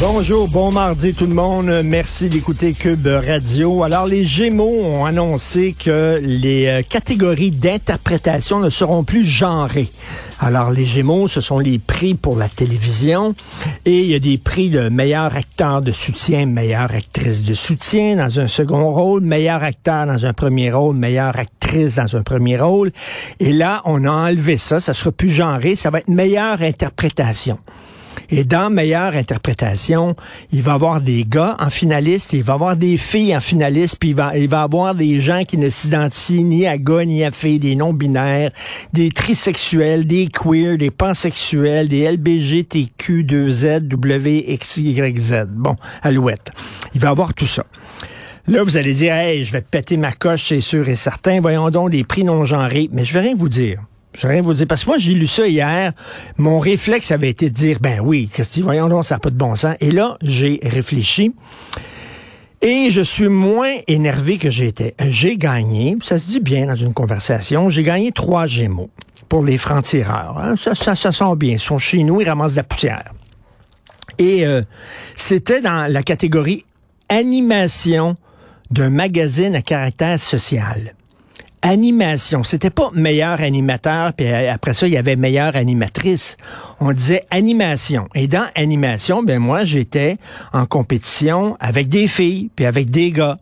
Bonjour, bon mardi tout le monde. Merci d'écouter Cube Radio. Alors, les Gémeaux ont annoncé que les euh, catégories d'interprétation ne seront plus genrées. Alors, les Gémeaux, ce sont les prix pour la télévision et il y a des prix de meilleur acteur de soutien, meilleure actrice de soutien dans un second rôle, meilleur acteur dans un premier rôle, meilleure actrice dans un premier rôle. Et là, on a enlevé ça, ça sera plus genré, ça va être meilleure interprétation. Et dans meilleure interprétation, il va y avoir des gars en finaliste, il va y avoir des filles en finaliste, puis il va, il va y avoir des gens qui ne s'identifient ni à gars ni à filles, des non-binaires, des trisexuels, des queers, des pansexuels, des LBGTQ2Z, WXYZ. Bon, alouette. Il va y avoir tout ça. Là, vous allez dire, hey, je vais péter ma coche, c'est sûr et certain. Voyons donc les prix non genrés. Mais je vais rien vous dire. Je vais rien vous dire. Parce que moi, j'ai lu ça hier. Mon réflexe avait été de dire, ben oui, Christy, voyons donc, ça n'a pas de bon sens. Et là, j'ai réfléchi. Et je suis moins énervé que j'étais. J'ai gagné, ça se dit bien dans une conversation, j'ai gagné trois Gémeaux pour les francs-tireurs. hein. Ça, ça, ça sent bien. Ils sont chez nous, ils ramassent de la poussière. Et euh, c'était dans la catégorie animation d'un magazine à caractère social. Animation. C'était pas meilleur animateur, puis euh, après ça, il y avait meilleure animatrice. On disait animation. Et dans animation, ben moi, j'étais en compétition avec des filles, puis avec des gars.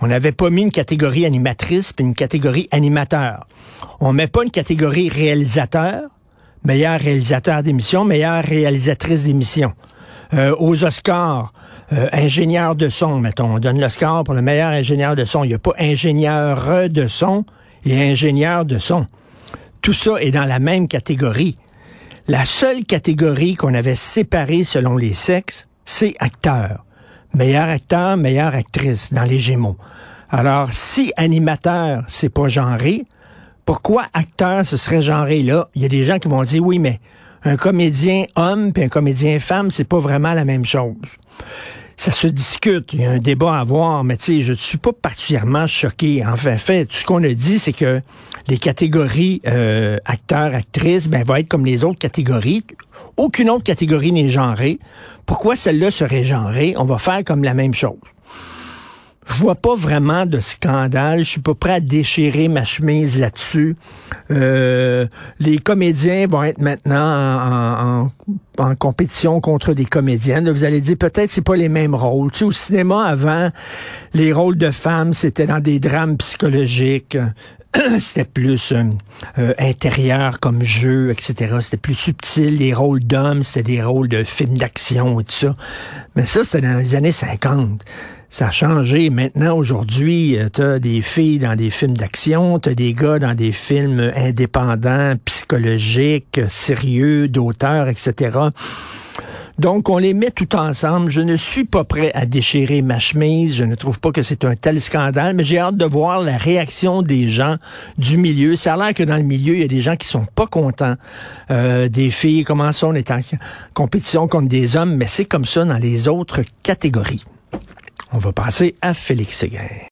On n'avait pas mis une catégorie animatrice, puis une catégorie animateur. On met pas une catégorie réalisateur, meilleur réalisateur d'émission, meilleure réalisatrice d'émission. Euh, aux Oscars, euh, ingénieur de son, mettons. On donne l'Oscar pour le meilleur ingénieur de son. Il n'y a pas ingénieur de son et ingénieur de son. Tout ça est dans la même catégorie. La seule catégorie qu'on avait séparée selon les sexes, c'est acteur. Meilleur acteur, meilleure actrice dans les Gémeaux. Alors, si animateur, c'est pas genré, pourquoi acteur, ce serait genré là? Il y a des gens qui vont dire, oui, mais un comédien homme puis un comédien femme, c'est pas vraiment la même chose. Ça se discute, il y a un débat à avoir, mais tu sais, je ne suis pas particulièrement choqué. En fait, ce qu'on a dit, c'est que les catégories euh, acteurs, actrices, ben, vont être comme les autres catégories. Aucune autre catégorie n'est genrée. Pourquoi celle-là serait genrée? On va faire comme la même chose je vois pas vraiment de scandale. Je suis pas prêt à déchirer ma chemise là-dessus. Euh, les comédiens vont être maintenant en, compétition contre des comédiennes. Vous allez dire peut-être c'est pas les mêmes rôles. Tu sais, au cinéma avant, les rôles de femmes c'était dans des drames psychologiques. C'était plus euh, euh, intérieur comme jeu, etc. C'était plus subtil. Les rôles d'hommes, c'était des rôles de films d'action et tout ça. Mais ça, c'était dans les années 50 ça a changé. Maintenant, aujourd'hui, tu as des filles dans des films d'action, tu as des gars dans des films indépendants, psychologiques, sérieux, d'auteurs, etc. Donc, on les met tout ensemble. Je ne suis pas prêt à déchirer ma chemise. Je ne trouve pas que c'est un tel scandale, mais j'ai hâte de voir la réaction des gens du milieu. Ça a l'air que dans le milieu, il y a des gens qui sont pas contents euh, des filles. Comment ça, on en compétition contre des hommes, mais c'est comme ça dans les autres catégories. On va passer à Félix Séguin.